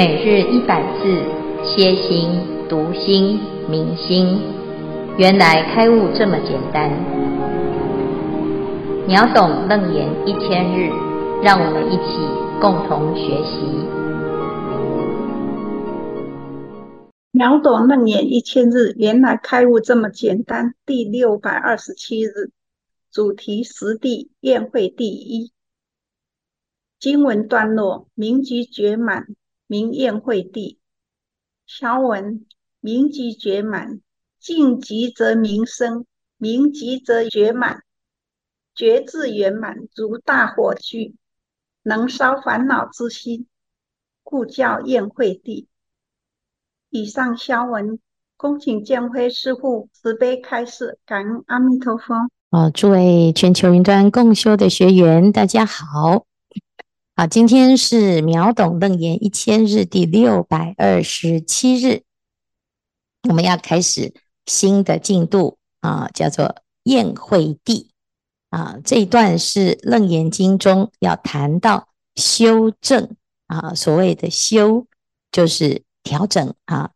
每日一百字，歇心、读心、明心，原来开悟这么简单。秒懂楞严一千日，让我们一起共同学习。秒懂楞严一千日，原来开悟这么简单。第六百二十七日，主题十地宴会第一。经文段落：明寂觉满，名宴会地。小文：明寂觉满，净寂则明生，明寂则绝满，觉智圆满，如大火炬，能烧烦恼之心，故叫宴会地。以上消文，恭请见辉师父慈悲开示，感恩阿弥陀佛。哦，诸位全球云端共修的学员，大家好。好，今天是秒懂楞严一千日第六百二十七日，我们要开始新的进度啊，叫做宴会地啊。这一段是楞严经中要谈到修正啊，所谓的修就是调整啊，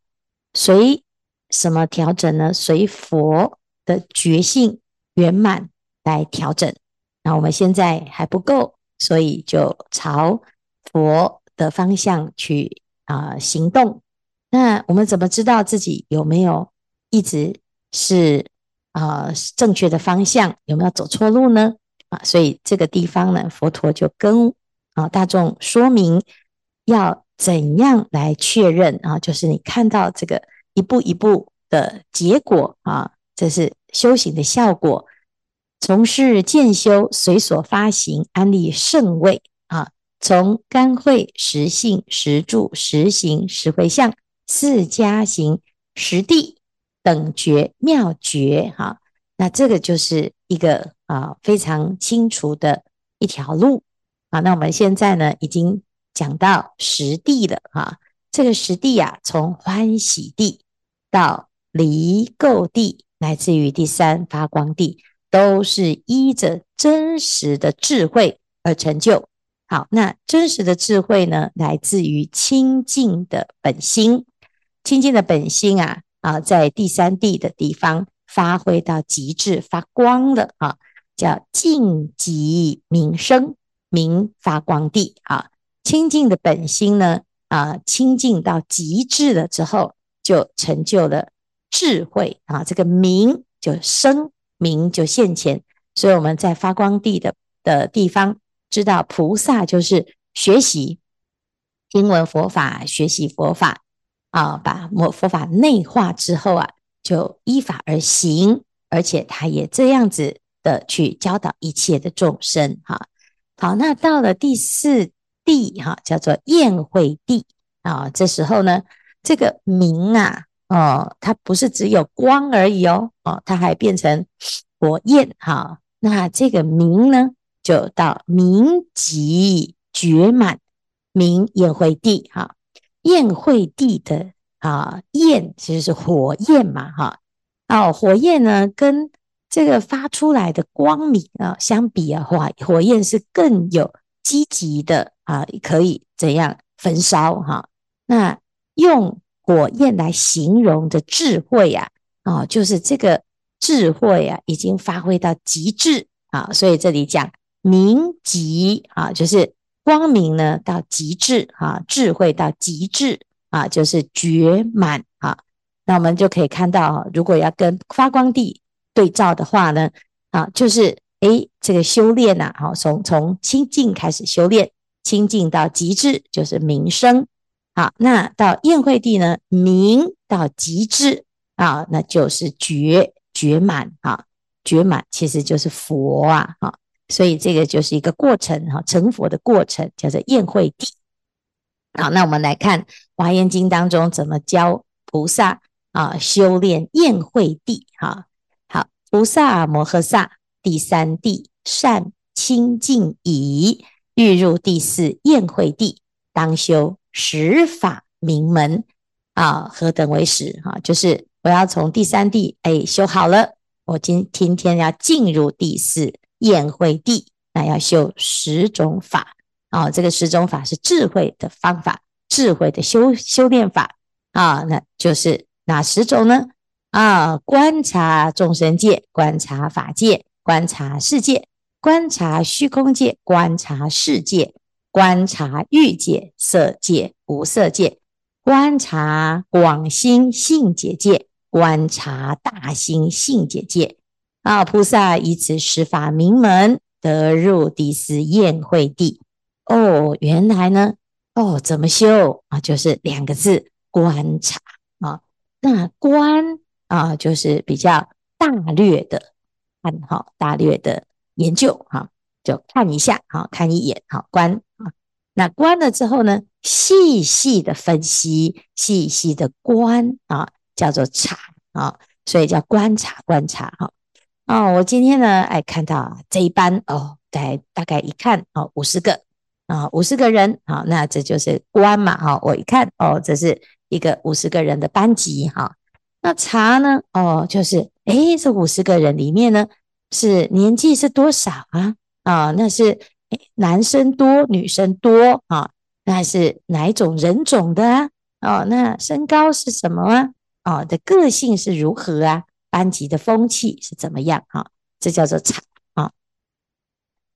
随什么调整呢？随佛的觉性圆满来调整。那我们现在还不够。所以就朝佛的方向去啊、行动。那我们怎么知道自己有没有一直是啊、正确的方向？有没有走错路呢？啊，所以这个地方呢，佛陀就跟啊大众说明要怎样来确认啊，就是你看到这个一步一步的结果啊，这是修行的效果。从事渐修，随所发行，安立圣位啊！从干慧、实性、实住、实行、实回向四加行、实地等觉妙觉哈、那这个就是一个啊非常清楚的一条路啊。那我们现在呢，已经讲到实地了啊。这个实地啊，从欢喜地到离垢地，乃至于第三发光地。都是依着真实的智慧而成就。好，那真实的智慧呢，来自于清净的本心。清净的本心啊啊，在第三地的地方发挥到极致，发光了啊，叫净极明生，明发光地啊。清净的本心呢啊，清净到极致了之后，就成就了智慧啊。这个明就生。明就现前，所以我们在发光地的的地方，知道菩萨就是学习听闻佛法，学习佛法啊，把佛佛法内化之后啊，就依法而行，而且他也这样子的去教导一切的众生哈。好，那到了第四地哈，叫做宴会地啊，这时候呢，这个明啊。哦，它不是只有光而已哦，哦，它还变成火焰哈。那这个明呢，就到明极绝满，明宴会地哈。宴会地的啊，焰其实是火焰嘛哈。哦，火焰呢，跟这个发出来的光明啊相比啊，话火焰是更有积极的啊，可以怎样焚烧哈。那用。火焰来形容的智慧呀，啊，就是这个智慧啊，已经发挥到极致啊，所以这里讲明极啊，就是光明呢到极致啊，智慧到极致啊，就是觉满啊。那我们就可以看到，如果要跟发光地对照的话呢，啊，就是诶，这个修炼呐，好，从从清净开始修炼，清净到极致就是明生。好，那到宴会地呢？明到极致啊，那就是觉觉满啊，觉满其实就是佛啊，哈，所以这个就是一个过程哈，成佛的过程叫做宴会地。好，那我们来看《华严经》当中怎么教菩萨啊修炼宴会地哈。好，菩萨摩诃萨第三地善清净已，欲入第四宴会地，当修。十法明门啊，何等为十？哈，就是我要从第三地哎修好了，我今今天要进入第四宴会地，那要修十种法啊。这个十种法是智慧的方法，智慧的修修炼法啊，那就是哪十种呢？啊，观察众生界，观察法界，观察世界，观察虚空界，观察世界，观察欲界、色界、无色界，观察广心性解界，观察大心性解界。啊，菩萨以此十法名门，得入第四宴会地。哦，原来呢，哦，怎么修啊？就是两个字：观察啊。那观啊，就是比较大略的看哈，大略的研究哈，就看一下哈，看一眼哈，观。那观了之后呢，细细的分析，细细的观啊，叫做察啊，所以叫观察，观察哈。哦，我今天呢，哎，看到这一班哦，大大概一看哦，五十个啊，五十个人，好，那这就是观嘛，哈，我一看哦，这是一个五十个人的班级，哈，那察呢，哦，就是，哎，这五十个人里面呢，是年纪是多少啊？啊，那是男生多，女生多啊？那是哪一种人种的啊？哦，那身高是什么啊？哦，的个性是如何啊？班级的风气是怎么样？哈，这叫做察啊。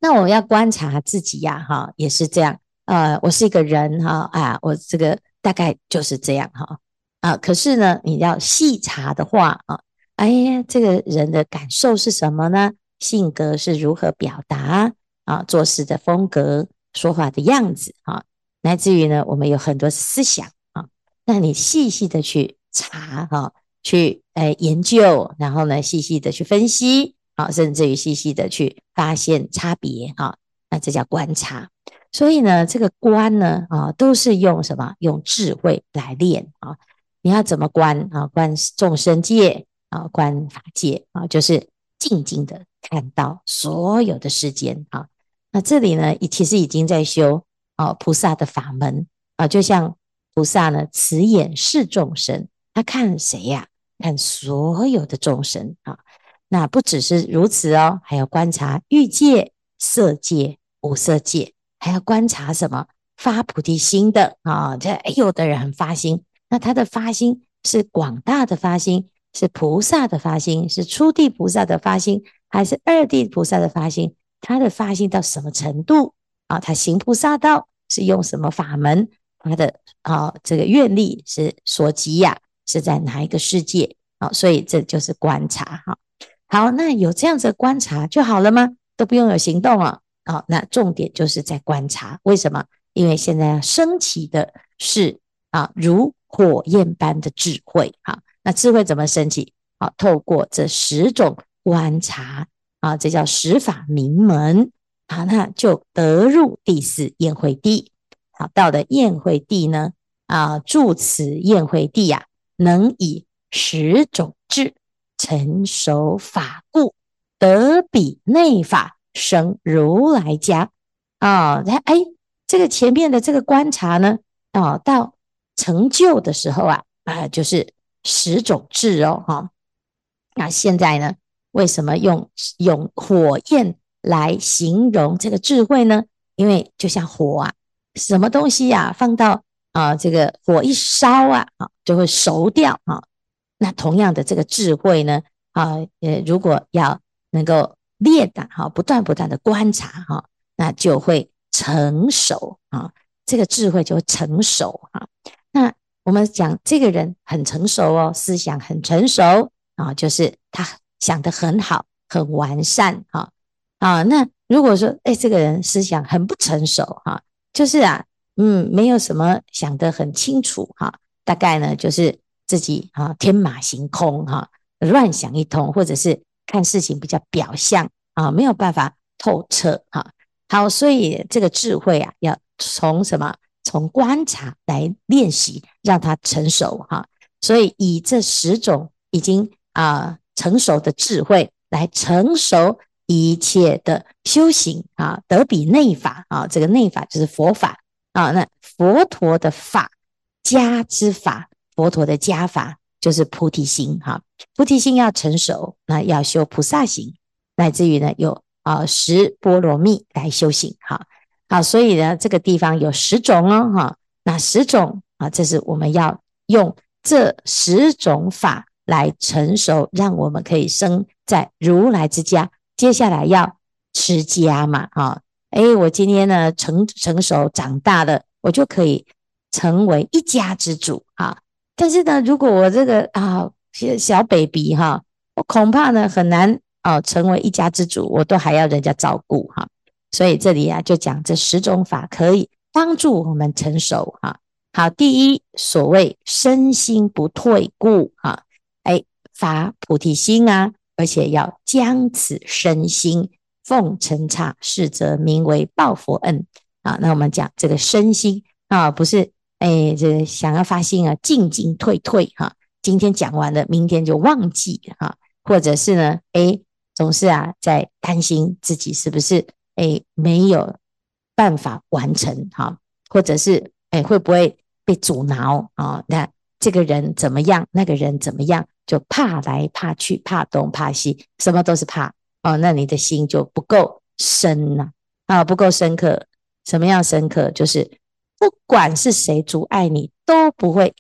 那我要观察自己呀，哈，也是这样。呃，我是一个人哈啊，我这个大概就是这样哈啊。可是呢，你要细查的话啊，哎呀，这个人的感受是什么呢？性格是如何表达啊？做事的风格、说话的样子啊，乃至于呢，我们有很多思想啊。那你细细的去查哈。去诶研究，然后呢，细细的去分析，啊，甚至于细细的去发现差别，哈，那这叫观察。所以呢，这个观呢，啊，都是用什么？用智慧来练啊。你要怎么观啊？观众生界啊，观法界啊，就是静静的看到所有的世间啊。那这里呢，其实已经在修啊菩萨的法门啊，就像菩萨呢，慈眼视众生。他看谁呀？看所有的众生啊！那不只是如此哦，还要观察欲界、色界、无色界，还要观察什么？发菩提心的啊！这有的人很发心，那他的发心是广大的发心，是菩萨的发心，是初地菩萨的发心，还是二地菩萨的发心？他的发心到什么程度啊？他行菩萨道是用什么法门？他的啊这个愿力是所及呀？是在哪一个世界？啊，所以这就是观察。哈，好，那有这样子的观察就好了吗？都不用有行动啊。好，那重点就是在观察。为什么？因为现在要升起的是啊，如火焰般的智慧。好，那智慧怎么升起？好，透过这十种观察啊，这叫十法名门。啊，那就得入第四宴会地。好，到了宴会地呢，啊，住此宴会地呀。能以十种智成熟法故，得彼内法生如来家啊！哎、这个前面的这个观察呢，啊、哦，到成就的时候啊，啊，就是十种智哦，哈、那现在呢，为什么用用火焰来形容这个智慧呢？因为就像火啊，什么东西呀、放到。啊，这个火一烧啊，啊，就会熟掉啊。那同样的这个智慧呢，啊，呃，如果要能够练的哈，不断不断的观察哈，那就会成熟啊。这个智慧就会成熟啊。那我们讲这个人很成熟哦，思想很成熟啊，就是他想得很好，很完善哈。啊，那如果说哎，这个人思想很不成熟哈，就是啊。嗯，没有什么想得很清楚哈，大概呢就是自己啊天马行空哈，乱想一通，或者是看事情比较表象啊，没有办法透彻哈。好，所以这个智慧啊，要从什么？从观察来练习，让它成熟哈。所以以这十种已经啊成熟的智慧来成熟一切的修行啊，得比内法啊，这个内法就是佛法。啊，那佛陀的法家之法，佛陀的家法就是菩提心哈。菩提心要成熟，那要修菩萨行，乃至于呢有啊十波罗蜜来修行哈。好，所以呢这个地方有十种哦哈。那十种啊，这是我们要用这十种法来成熟，让我们可以生在如来之家。接下来要持家嘛，啊，哎，我今天呢成成熟长大了，我就可以成为一家之主啊。但是呢，如果我这个啊小 baby 哈，我恐怕呢很难啊成为一家之主，我都还要人家照顾哈。所以这里啊就讲这十种法可以帮助我们成熟哈。好，第一，所谓身心不退故哈，哎，发菩提心啊，而且要将此身心奉承刹，是则名为报佛恩啊。那我们讲这个身心啊，不是。哎，这想要发心啊，进进退退哈，今天讲完了，明天就忘记哈，或者是呢，哎，总是啊在担心自己是不是哎没有办法完成哈，或者是哎会不会被阻挠啊？那这个人怎么样？那个人怎么样？就怕来怕去，怕东怕西，什么都是怕哦。那你的心就不够深呐啊，不够深刻。什么样深刻？就是。不管是谁阻碍你，都不会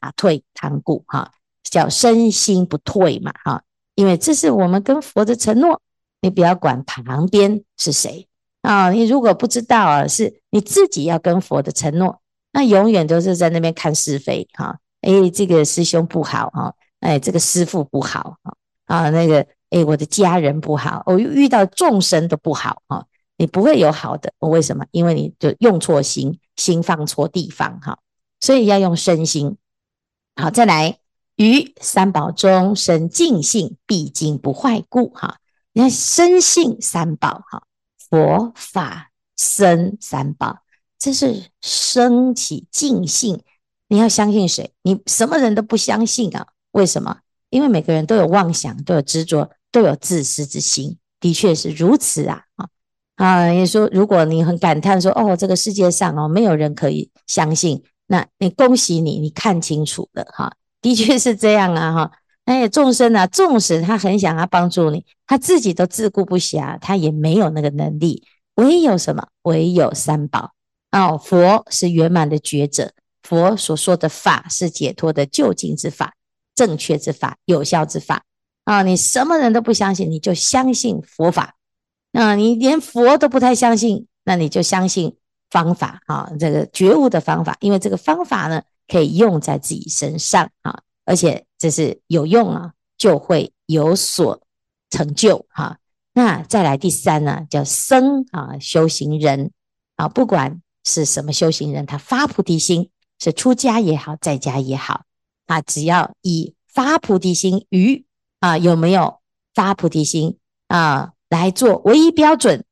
打退堂鼓哈，叫身心不退嘛哈，因为这是我们跟佛的承诺。你不要管旁边是谁啊，你如果不知道啊，是你自己要跟佛的承诺，那永远都是在那边看是非哈。哎，这个师兄不好哈，哎，这个师傅不好啊，那个哎，我的家人不好，我遇到众生都不好啊。你不会有好的，为什么？因为你就用错心，心放错地方哈，所以要用身心。好，再来于三宝中生净性，毕竟不坏故哈。你看身性三宝哈，佛法僧三宝，这是升起净性。你要相信谁？你什么人都不相信啊？为什么？因为每个人都有妄想，都有执着，都有自私之心，的确是如此啊啊。啊，也说，如果你很感叹说，哦，这个世界上哦，没有人可以相信，那你恭喜你，你看清楚了哈，的确是这样啊哈。哎，众生啊，纵使他很想要帮助你，他自己都自顾不暇，他也没有那个能力。唯有什么？唯有三宝哦，佛是圆满的觉者，佛所说的法是解脱的究竟之法，正确之法，有效之法啊。你什么人都不相信，你就相信佛法。那你连佛都不太相信，那你就相信方法啊，这个觉悟的方法，因为这个方法呢，可以用在自己身上啊，而且这是有用啊，就会有所成就哈。那再来第三呢，叫僧啊，修行人啊，不管是什么修行人，他发菩提心，是出家也好，在家也好啊，只要以发菩提心于啊，有没有发菩提心啊？来做唯一标准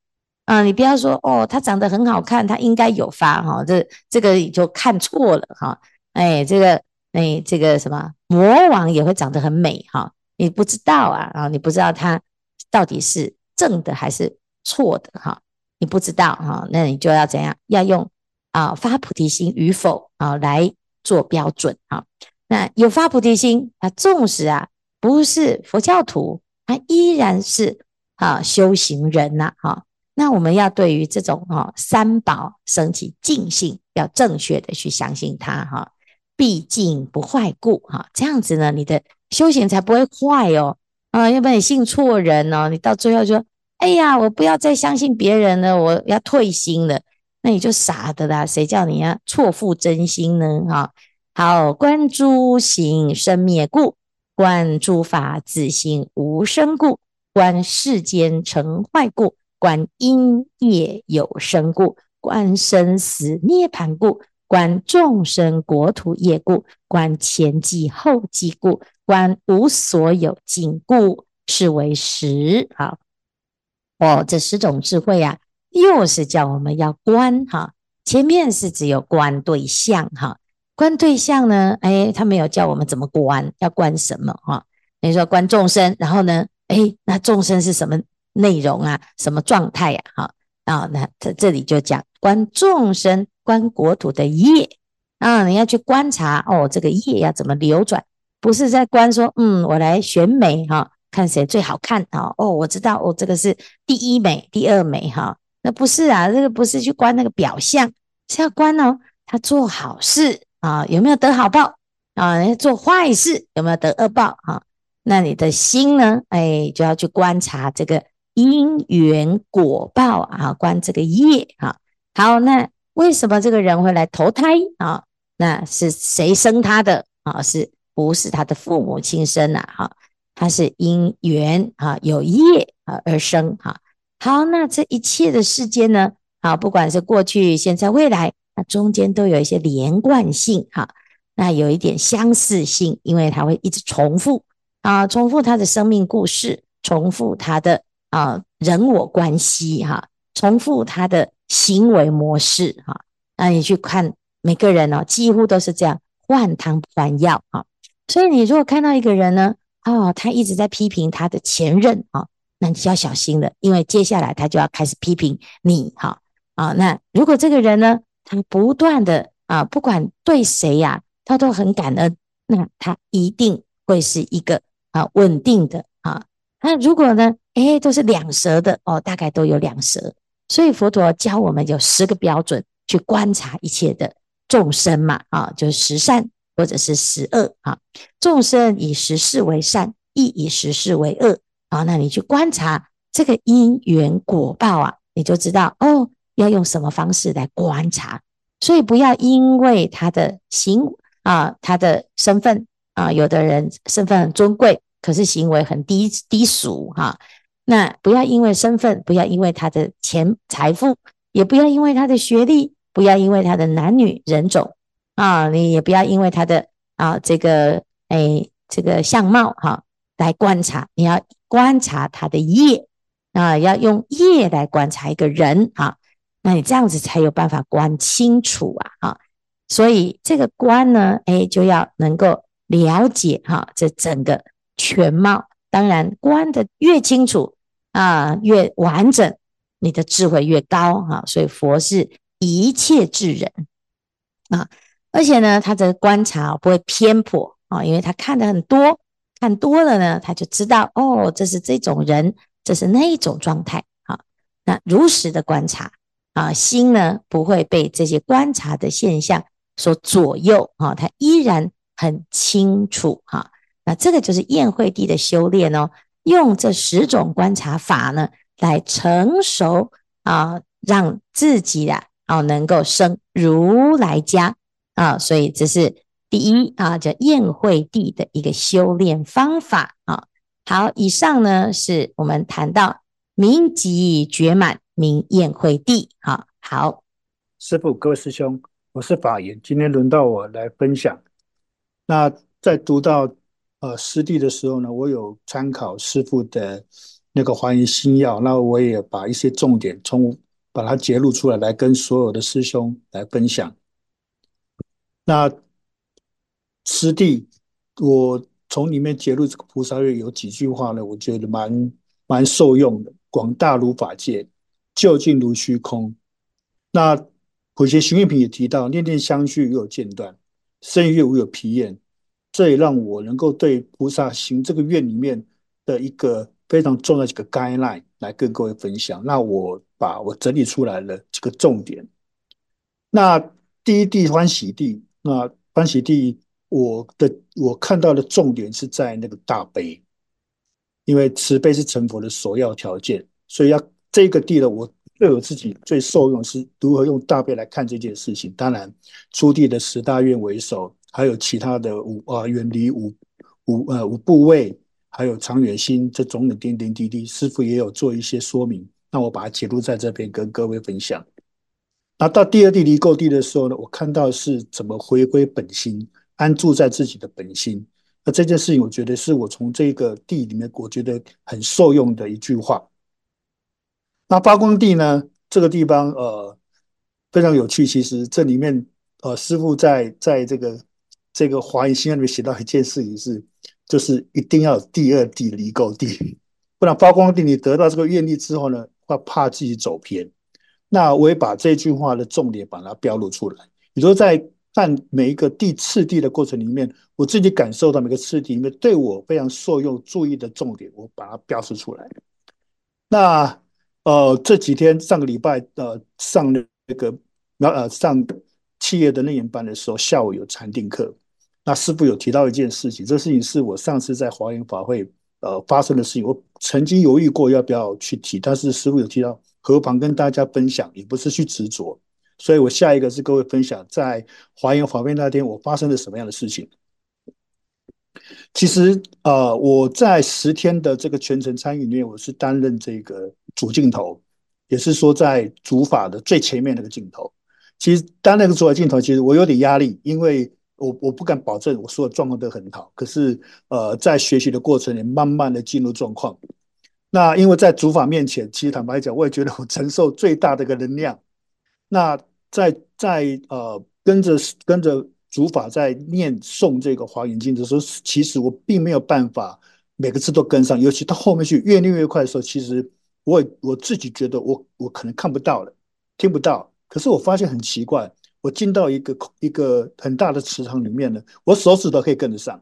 啊！你不要说哦，他长得很好看，他应该有发哈，这这个你就看错了哈。哎，这个哎，这个什么魔王也会长得很美哈，你不知道啊啊，你不知道他到底是正的还是错的哈，你不知道哈，那你就要怎样？要用啊发菩提心与否啊来做标准哈。那有发菩提心啊，纵使啊不是佛教徒，他依然是。啊，修行人呐，哈，那我们要对于这种哈三宝升起净信，要正确的去相信它哈，毕竟不坏故哈，这样子呢，你的修行才不会坏哦，啊，要不然你信错人哦，你到最后就说，哎呀，我不要再相信别人了，我要退心了，那你就傻的啦，谁叫你要错付真心呢？哈，好，观诸行生灭故，观诸法自性无生故。观世间成坏故，观因业有生故，观生死涅槃故，观众生国土业故，观前际后际故，观无所有尽故，是为十。好，哦，这十种智慧啊，又是叫我们要观哈。前面是只有观对象哈，观对象呢，哎，他没有教我们怎么观，要观什么哈？你说观众生，然后呢？哎，那众生是什么内容啊？什么状态呀？哈啊，那这这里就讲观众生，观国土的业啊，你要去观察哦，这个业要怎么流转？不是在观说，嗯，我来选美哈，看谁最好看啊？哦，我知道，哦，这个是第一美，第二美哈，那不是啊，这个不是去观那个表象，是要观哦，他做好事啊，有没有得好报啊？做坏事有没有得恶报啊？那你的心呢？哎，就要去观察这个因缘果报啊，观这个业啊。好，那为什么这个人会来投胎啊？那是谁生他的啊？是不是他的父母亲生啊？哈，他是因缘啊，有业啊而生哈。好，那这一切的世间呢？啊，不管是过去、现在、未来，那中间都有一些连贯性哈。那有一点相似性，因为它会一直重复啊，重复他的生命故事，重复他的啊人我关系哈，重复他的行为模式哈。那你去看。每个人哦，几乎都是这样，换汤不换药啊。所以你如果看到一个人呢，哦，他一直在批评他的前任啊，那你就要小心了，因为接下来他就要开始批评你哈啊。那如果这个人呢，他不断的啊，不管对谁呀，他都很感恩，那他一定会是一个啊稳定的啊。那如果呢，诶，都是两舌的哦，大概都有两舌。所以佛陀教我们有十个标准去观察一切的。众生嘛，啊，就是十善或者是十恶啊。众生以十事为善，亦以十事为恶啊。那你去观察这个因缘果报啊，你就知道哦，要用什么方式来观察。所以不要因为他的行啊，他的身份啊，有的人身份很尊贵，可是行为很低低俗哈、那不要因为身份，不要因为他的钱财富，也不要因为他的学历。不要因为他的男女人种啊，你也不要因为他的啊这个哎这个相貌哈、来观察，你要观察他的业啊，要用业来观察一个人啊，那你这样子才有办法观清楚啊啊，所以这个观呢，哎就要能够了解哈、这整个全貌，当然观得越清楚啊越完整，你的智慧越高哈、所以佛是。一切智人啊，而且呢，他的观察不会偏颇啊，因为他看的很多，看多了呢，他就知道哦，这是这种人，这是那一种状态啊。那如实的观察啊，心呢不会被这些观察的现象所左右啊，他依然很清楚哈。那这个就是宴会地的修炼哦，用这十种观察法呢，来成熟啊，让自己啊。哦，能够生如来家啊，所以这是第一啊，叫宴会地的一个修炼方法啊。好，以上呢是我们谈到明寂觉满名宴会地啊。好，师傅，各位师兄，我是法言，今天轮到我来分享。那在读到呃师弟的时候呢，我有参考师傅的那个华严心要，那我也把一些重点从。把它揭露出来，来跟所有的师兄来分享。那师弟，我从里面揭露这个菩萨月有几句话呢？我觉得蛮蛮受用的。广大如法界，究竟如虚空。那普贤行愿品也提到，念念相续，无有间断；生于月，无有疲厌。这也让我能够对菩萨行这个愿里面的一个非常重要的几个 guideline 来跟各位分享。那我。把我整理出来了几个重点。那第一地欢喜地，那欢喜地，我的我看到的重点是在那个大悲，因为慈悲是成佛的首要条件，所以要这个地呢，我对我自己最受用是如何用大悲来看这件事情。当然，出地的十大愿为首，还有其他的五啊远离五五呃五部位，还有长远心这种的点点滴滴，师傅也有做一些说明。那我把它记录在这边跟各位分享。那到第二地离垢地的时候呢，我看到是怎么回归本心，安住在自己的本心。那这件事情，我觉得是我从这个地里面，我觉得很受用的一句话。那发光地呢，这个地方呃非常有趣。其实这里面呃师傅在在这个这个华严心里面写到一件事情是，就是一定要有第二地离垢地。不然发光地，你得到这个愿力之后呢，会怕自己走偏。那我也把这句话的重点把它标录出来。你说在看每一个地次第的过程里面，我自己感受到每个次第里面对我非常受用、注意的重点，我把它标示出来。那呃这几天上个礼拜呃上那个那呃上企业的内研班的时候，下午有禅定课。那师父有提到一件事情，这事情是我上次在华严法会呃发生的事情，我曾经犹豫过要不要去提，但是师父有提到，何妨跟大家分享，也不是去执着。所以我下一个是各位分享，在华严法会那天我发生了什么样的事情。其实呃，我在十天的这个全程参与里面，我是担任这个主镜头，也是说在主法的最前面那个镜头。其实当那个主法镜头，其实我有点压力，因为。我我不敢保证我说的状况都很好，可是呃，在学习的过程里，慢慢的进入状况。那因为在主法面前，其实坦白讲，我也觉得我承受最大的一个能量。那在在呃跟着跟着主法在念诵这个华严经的时候，其实我并没有办法每个字都跟上，尤其到后面去越念越快的时候，其实我我自己觉得我我可能看不到了，听不到。可是我发现很奇怪。我进到一个一个很大的池塘里面呢，我手指头可以跟得上，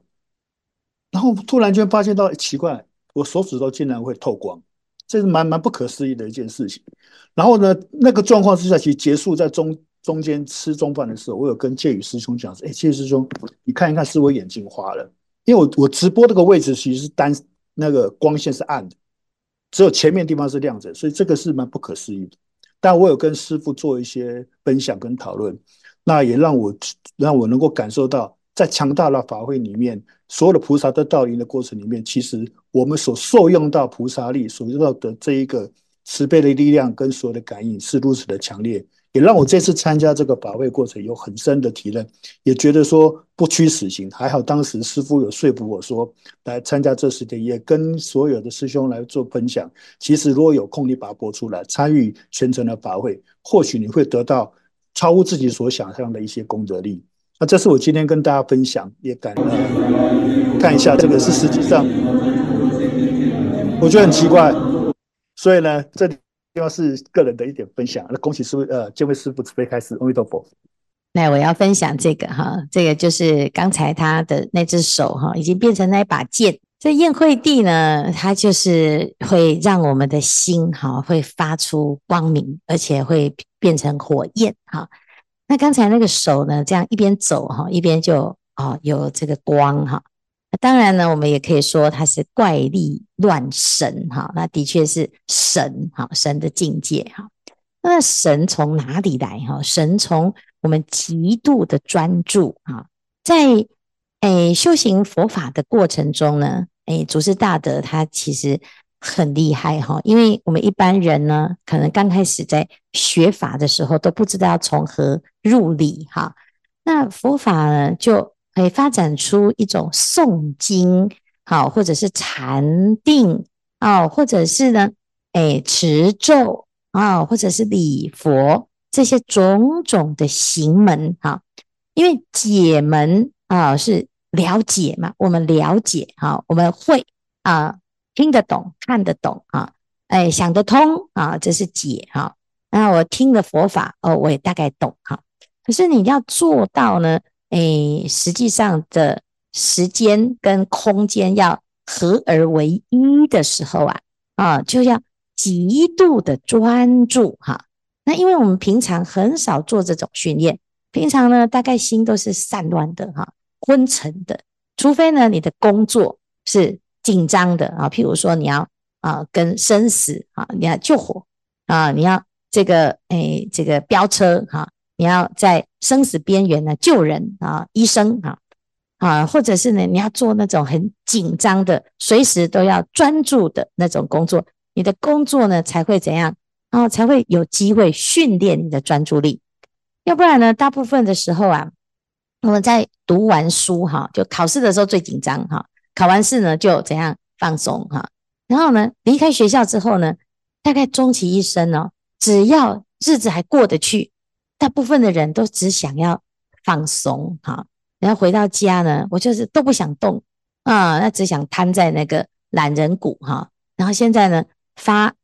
然后突然间发现到，奇怪，我手指头竟然会透光，这是蛮蛮不可思议的一件事情。然后呢，那个状况之下，其实结束在中中间吃中饭的时候，我有跟戒宇师兄讲说：“哎，戒宇师兄，你看一看，是我眼睛花了，因为我我直播这个位置其实是单那个光线是暗的，只有前面地方是亮着，所以这个是蛮不可思议的。”但我有跟师傅做一些分享跟讨论，那也让我让我能够感受到，在强大的法会里面，所有的菩萨在道临的过程里面，其实我们所受用到菩萨力所用到的这一个慈悲的力量跟所有的感应是如此的强烈。也让我这次参加这个法会过程有很深的体认，也觉得说不虚此行。还好当时师傅有说服我说来参加这十天，也跟所有的师兄来做分享。其实如果有空，你把它播出来参与全程的法会，或许你会得到超乎自己所想象的一些功德力。那这是我今天跟大家分享，也感恩看一下这个是实际上，我觉得很奇怪，所以呢这里主要是个人的一点分享，那恭喜师傅，呃，这位师傅慈悲开始，阿弥陀佛。那我要分享这个哈，这个就是刚才他的那只手哈，已经变成那一把剑。这宴会地呢，它就是会让我们的心哈，会发出光明，而且会变成火焰哈。那刚才那个手呢，这样一边走哈，一边就啊有这个光哈。当然呢，我们也可以说它是怪力乱神哈，那的确是神哈，神的境界哈。那神从哪里来哈？神从我们极度的专注哈，在诶修行佛法的过程中呢，诶祖师大德他其实很厉害哈，因为我们一般人呢，可能刚开始在学法的时候都不知道要从何入理哈，那佛法呢就。可以发展出一种诵经，好，或者是禅定，啊，或者是呢，哎，持咒啊，或者是礼佛这些种种的行门，哈，因为解门啊是了解嘛，我们了解，哈，我们会啊，听得懂，看得懂，啊，哎，想得通，啊，这是解，哈。那我听了佛法，哦，我也大概懂，哈。可是你要做到呢？哎，实际上的时间跟空间要合而为一的时候啊，啊，就要极度的专注哈。那因为我们平常很少做这种训练，平常呢大概心都是散乱的哈，昏沉的。除非呢你的工作是紧张的啊，譬如说你要啊跟生死啊，你要救火啊，你要这个哎这个飙车哈。你要在生死边缘呢救人啊，医生啊啊，或者是呢你要做那种很紧张的，随时都要专注的那种工作，你的工作呢才会怎样啊？才会有机会训练你的专注力。要不然呢，大部分的时候啊，我们在读完书哈，就考试的时候最紧张哈，考完试呢就怎样放松哈，然后呢离开学校之后呢，大概终其一生呢，只要日子还过得去。大部分的人都只想要放松哈，然后回到家呢，我就是都不想动啊，那只想瘫在那个懒人谷哈。然后现在呢，发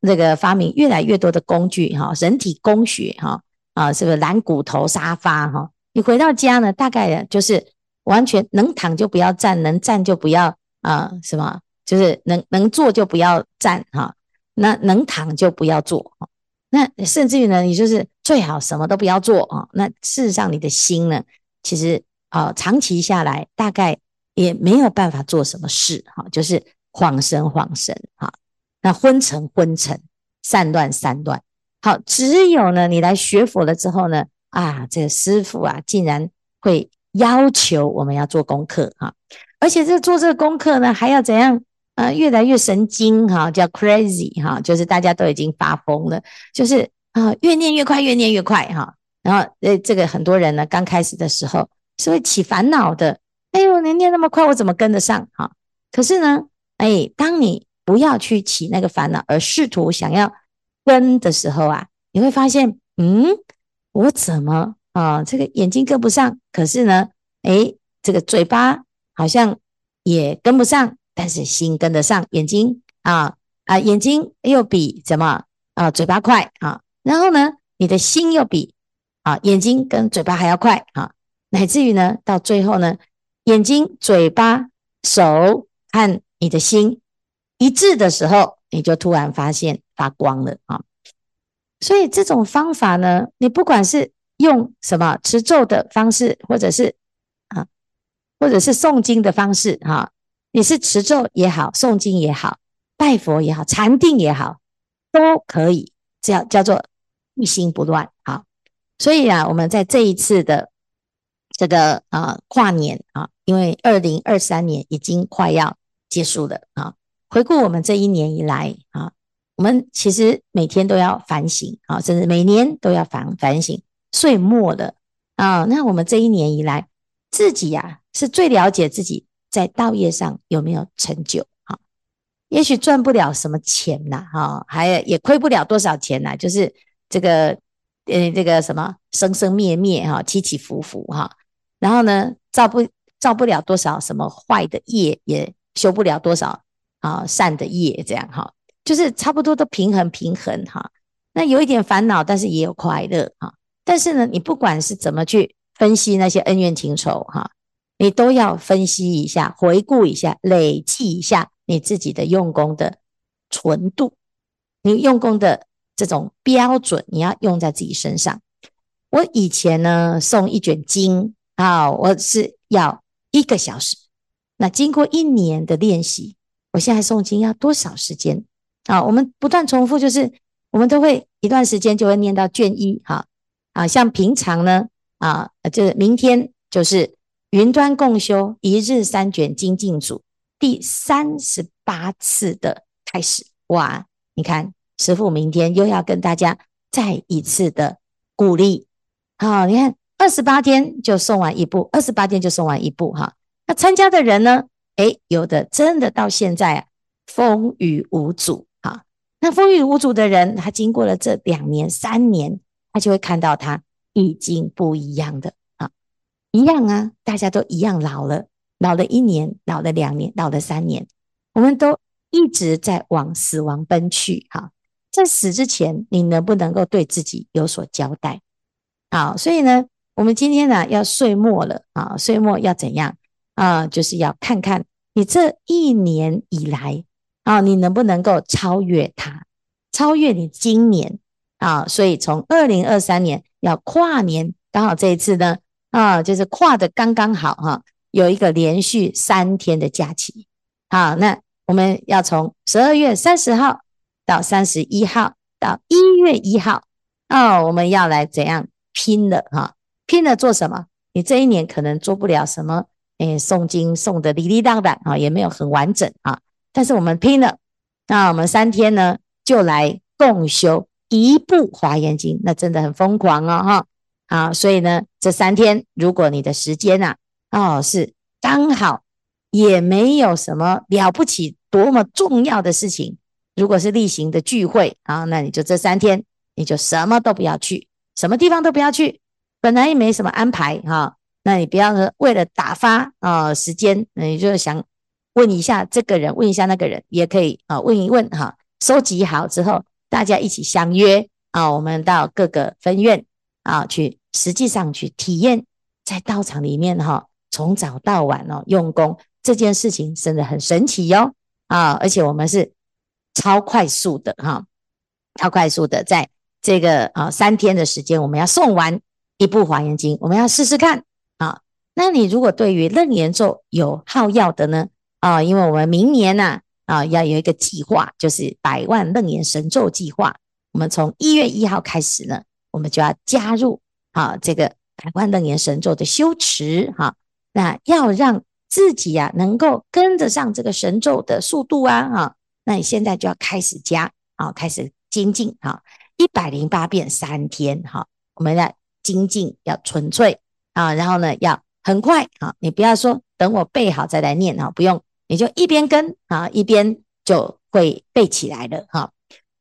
那个发明越来越多的工具哈，人体工学哈啊，是不是懒骨头沙发哈？你回到家呢，大概就是完全能躺就不要站，能站就不要啊，什么？就是能能坐就不要站哈，那能躺就不要坐。那甚至于呢，你就是最好什么都不要做啊。那事实上，你的心呢，其实啊，长期下来大概也没有办法做什么事哈，就是恍神恍神哈，那昏沉昏沉，散乱散乱。好，只有呢，你来学佛了之后呢，啊，这个师傅啊，竟然会要求我们要做功课哈，而且这做这个功课呢，还要怎样？啊，越来越神经哈，叫 crazy 哈，就是大家都已经发疯了，就是啊，越念越快，越念越快哈。然后呃，这个很多人呢，刚开始的时候是会起烦恼的。哎呦，你念那么快，我怎么跟得上哈？可是呢，哎，当你不要去起那个烦恼，而试图想要跟的时候啊，你会发现，嗯，我怎么啊，这个眼睛跟不上？可是呢，哎，这个嘴巴好像也跟不上。但是心跟得上，眼睛啊啊，眼睛又比怎么啊嘴巴快啊，然后呢，你的心又比啊眼睛跟嘴巴还要快啊，乃至于呢，到最后呢，眼睛、嘴巴、手和你的心一致的时候，你就突然发现发光了啊。所以这种方法呢，你不管是用什么持咒的方式，或者是啊，或者是诵经的方式哈。你是持咒也好，诵经也好，拜佛也好，禅定也好，都可以，叫叫做一心不乱。好，所以啊，我们在这一次的这个啊、跨年啊，因为二零二三年已经快要结束了啊，回顾我们这一年以来啊，我们其实每天都要反省啊，甚至每年都要反反省。岁末了啊，那我们这一年以来，自己呀、啊、是最了解自己。在道业上有没有成就？哈，也许赚不了什么钱呐，哈，还也亏不了多少钱呐，就是这个，呃，这个什么生生灭灭哈，起起伏伏哈，然后呢，造不造不了多少什么坏的业，也修不了多少啊善的业，这样哈，就是差不多都平衡平衡哈。那有一点烦恼，但是也有快乐哈。但是呢，你不管是怎么去分析那些恩怨情仇哈。你都要分析一下，回顾一下，累计一下你自己的用功的纯度，你用功的这种标准，你要用在自己身上。我以前呢，诵一卷经啊，我是要一个小时。那经过一年的练习，我现在诵经要多少时间啊？我们不断重复，就是我们都会一段时间就会念到卷一，哈啊，像平常呢啊，就是明天就是。云端共修一日三卷精进组第三十八次的开始，哇！你看，师傅明天又要跟大家再一次的鼓励。好，你看二十八天就送完一部，二十八天就送完一部哈。那参加的人呢？诶，有的真的到现在啊，风雨无阻哈。那风雨无阻的人，他经过了这两年、三年，他就会看到他已经不一样的。一样啊，大家都一样老了，老了一年，老了两年，老了三年，我们都一直在往死亡奔去。哈，在死之前，你能不能够对自己有所交代？好，所以呢，我们今天呢要岁末了啊，岁末要怎样啊？就是要看看你这一年以来啊，你能不能够超越它，超越你今年啊？所以从二零二三年要跨年，刚好这一次呢。啊，就是跨的刚刚好哈，有一个连续三天的假期。好，那我们要从十二月三十号到三十一号到一月一号，哦，我们要来怎样拼了哈？拼了做什么？你这一年可能做不了什么，诶，诵经诵的哩哩当当啊，也没有很完整啊。但是我们拼了，那我们三天呢，就来共修一部华严经，那真的很疯狂哦哈。啊，所以呢，这三天如果你的时间啊，哦，是刚好，也没有什么了不起、多么重要的事情。如果是例行的聚会啊，那你就这三天，你就什么都不要去，什么地方都不要去，本来也没什么安排哈、那你不要说为了打发啊时间，你就想问一下这个人，问一下那个人，也可以啊，问一问哈、收集好之后，大家一起相约啊，我们到各个分院啊去。实际上去体验在道场里面哈，从早到晚哦用功这件事情真的很神奇哟啊！而且我们是超快速的哈，超快速的在这个啊三天的时间，我们要送完一部华严经，我们要试试看啊。那你如果对于楞严咒有好要的呢啊，因为我们明年呢，啊要有一个计划，就是百万楞严神咒计划。我们从一月一号开始呢，我们就要加入啊这个百万楞严神咒的修持哈、那要让自己呀、啊、能够跟得上这个神咒的速度啊哈、那你现在就要开始加啊，开始精进哈，一百零八遍三天哈、我们要精进要纯粹啊，然后呢要很快啊，你不要说等我背好再来念啊，不用，你就一边跟啊一边就会背起来了哈。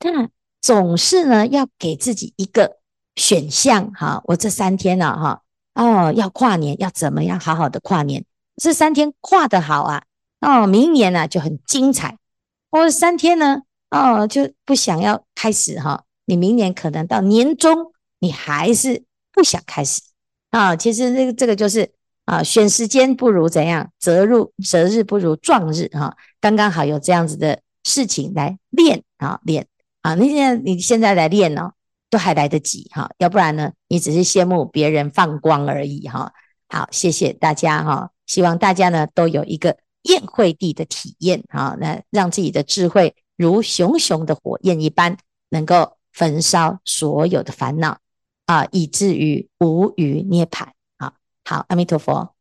那总是呢要给自己一个选项哈，我这三天呢哈哦要跨年要怎么样好好的跨年，这三天跨得好啊哦，明年呢就很精彩。我三天呢？哦，就不想要开始哈。你明年可能到年终，你还是不想开始啊。其实这个这个就是啊，选时间不如怎样，择日择日不如撞日哈。刚刚好有这样子的事情来练啊练啊。你现在你现在来练呢，都还来得及哈。要不然呢，你只是羡慕别人放光而已哈。好，谢谢大家哈。希望大家呢都有一个。宴会地的体验啊，那让自己的智慧如熊熊的火焰一般，能够焚烧所有的烦恼啊，以至于无余涅槃。好，好，阿弥陀佛。